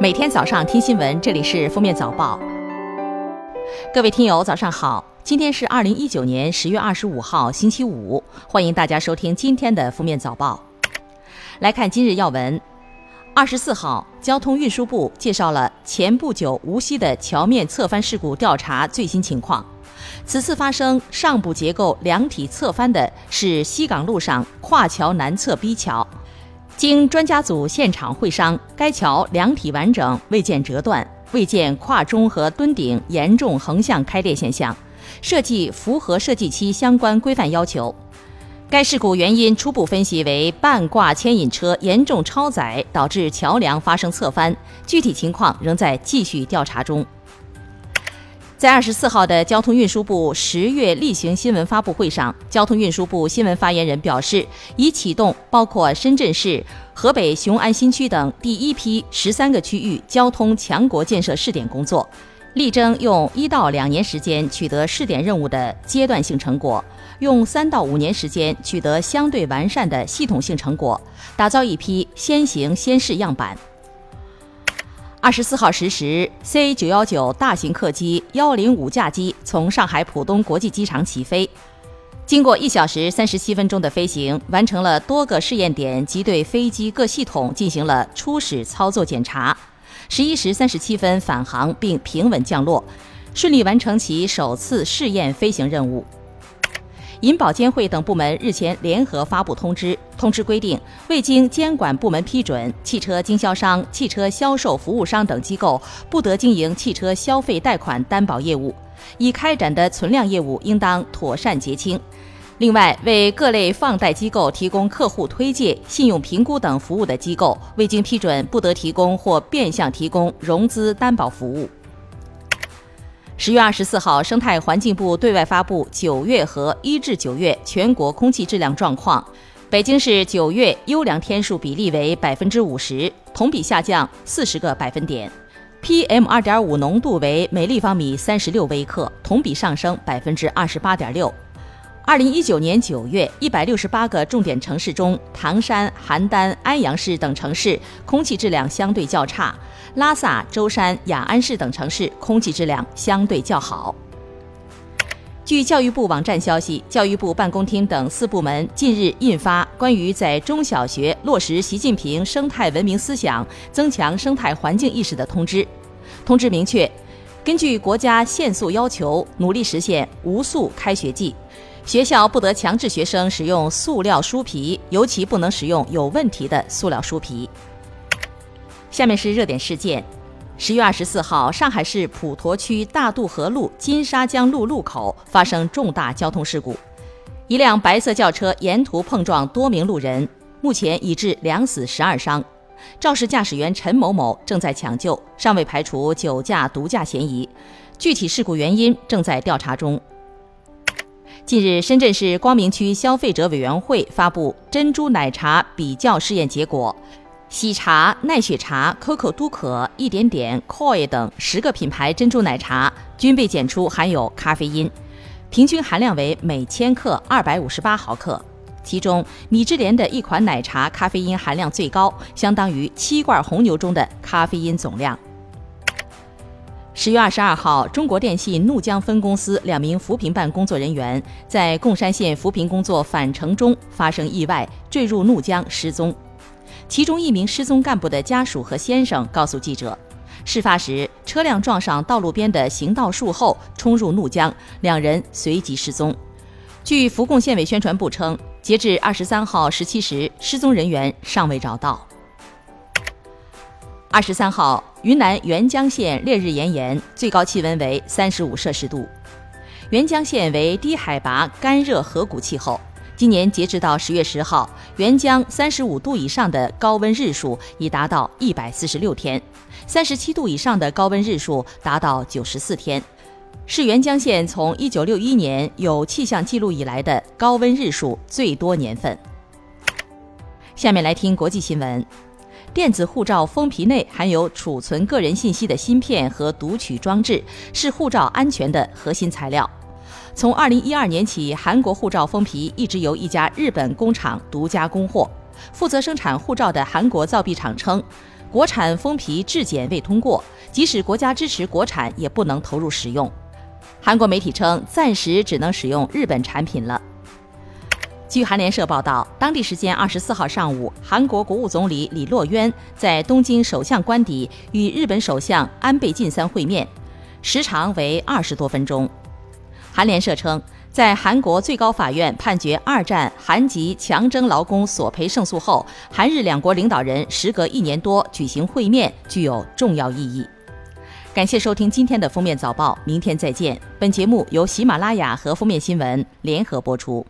每天早上听新闻，这里是封面早报。各位听友，早上好！今天是二零一九年十月二十五号，星期五，欢迎大家收听今天的封面早报。来看今日要闻。二十四号，交通运输部介绍了前不久无锡的桥面侧翻事故调查最新情况。此次发生上部结构两体侧翻的是西港路上跨桥南侧 B 桥。经专家组现场会商，该桥梁体完整，未见折断，未见跨中和墩顶严重横向开裂现象，设计符合设计期相关规范要求。该事故原因初步分析为半挂牵引车严重超载导致桥梁发生侧翻，具体情况仍在继续调查中。在二十四号的交通运输部十月例行新闻发布会上，交通运输部新闻发言人表示，已启动包括深圳市、河北雄安新区等第一批十三个区域交通强国建设试点工作，力争用一到两年时间取得试点任务的阶段性成果，用三到五年时间取得相对完善的系统性成果，打造一批先行先试样板。二十四号十时，C 九幺九大型客机幺零五架机从上海浦东国际机场起飞，经过一小时三十七分钟的飞行，完成了多个试验点及对飞机各系统进行了初始操作检查。十一时三十七分返航并平稳降落，顺利完成其首次试验飞行任务。银保监会等部门日前联合发布通知，通知规定，未经监管部门批准，汽车经销商、汽车销售服务商等机构不得经营汽车消费贷款担保业务，已开展的存量业务应当妥善结清。另外，为各类放贷机构提供客户推介、信用评估等服务的机构，未经批准不得提供或变相提供融资担保服务。十月二十四号，生态环境部对外发布九月和一至九月全国空气质量状况。北京市九月优良天数比例为百分之五十，同比下降四十个百分点；PM 二点五浓度为每立方米三十六微克，同比上升百分之二十八点六。二零一九年九月，一百六十八个重点城市中，唐山、邯郸、安阳市等城市空气质量相对较差。拉萨、舟山、雅安市等城市空气质量相对较好。据教育部网站消息，教育部办公厅等四部门近日印发关于在中小学落实习近平生态文明思想、增强生态环境意识的通知。通知明确，根据国家限塑要求，努力实现无塑开学季。学校不得强制学生使用塑料书皮，尤其不能使用有问题的塑料书皮。下面是热点事件：十月二十四号，上海市普陀区大渡河路金沙江路路口发生重大交通事故，一辆白色轿车沿途碰撞多名路人，目前已致两死十二伤。肇事驾驶员陈某某正在抢救，尚未排除酒驾、毒驾嫌疑，具体事故原因正在调查中。近日，深圳市光明区消费者委员会发布珍珠奶茶比较试验结果。喜茶、奈雪茶、COCO 都可、一点点、Koi 等十个品牌珍珠奶茶均被检出含有咖啡因，平均含量为每千克二百五十八毫克。其中，米芝莲的一款奶茶咖啡因含量最高，相当于七罐红牛中的咖啡因总量。十月二十二号，中国电信怒江分公司两名扶贫办工作人员在贡山县扶贫工作返程中发生意外，坠入怒江失踪。其中一名失踪干部的家属和先生告诉记者，事发时车辆撞上道路边的行道树后冲入怒江，两人随即失踪。据扶贡县委宣传部称，截至二十三号十七时，失踪人员尚未找到。二十三号，云南沅江县烈日炎炎，最高气温为三十五摄氏度。沅江县为低海拔干热河谷气候。今年截止到十月十号，沅江三十五度以上的高温日数已达到一百四十六天，三十七度以上的高温日数达到九十四天，是沅江县从一九六一年有气象记录以来的高温日数最多年份。下面来听国际新闻：电子护照封皮内含有储存个人信息的芯片和读取装置，是护照安全的核心材料。从二零一二年起，韩国护照封皮一直由一家日本工厂独家供货。负责生产护照的韩国造币厂称，国产封皮质检未通过，即使国家支持国产，也不能投入使用。韩国媒体称，暂时只能使用日本产品了。据韩联社报道，当地时间二十四号上午，韩国国务总理李洛渊在东京首相官邸与日本首相安倍晋三会面，时长为二十多分钟。韩联社称。在韩国最高法院判决二战韩籍强征劳工索赔胜诉后，韩日两国领导人时隔一年多举行会面，具有重要意义。感谢收听今天的封面早报，明天再见。本节目由喜马拉雅和封面新闻联合播出。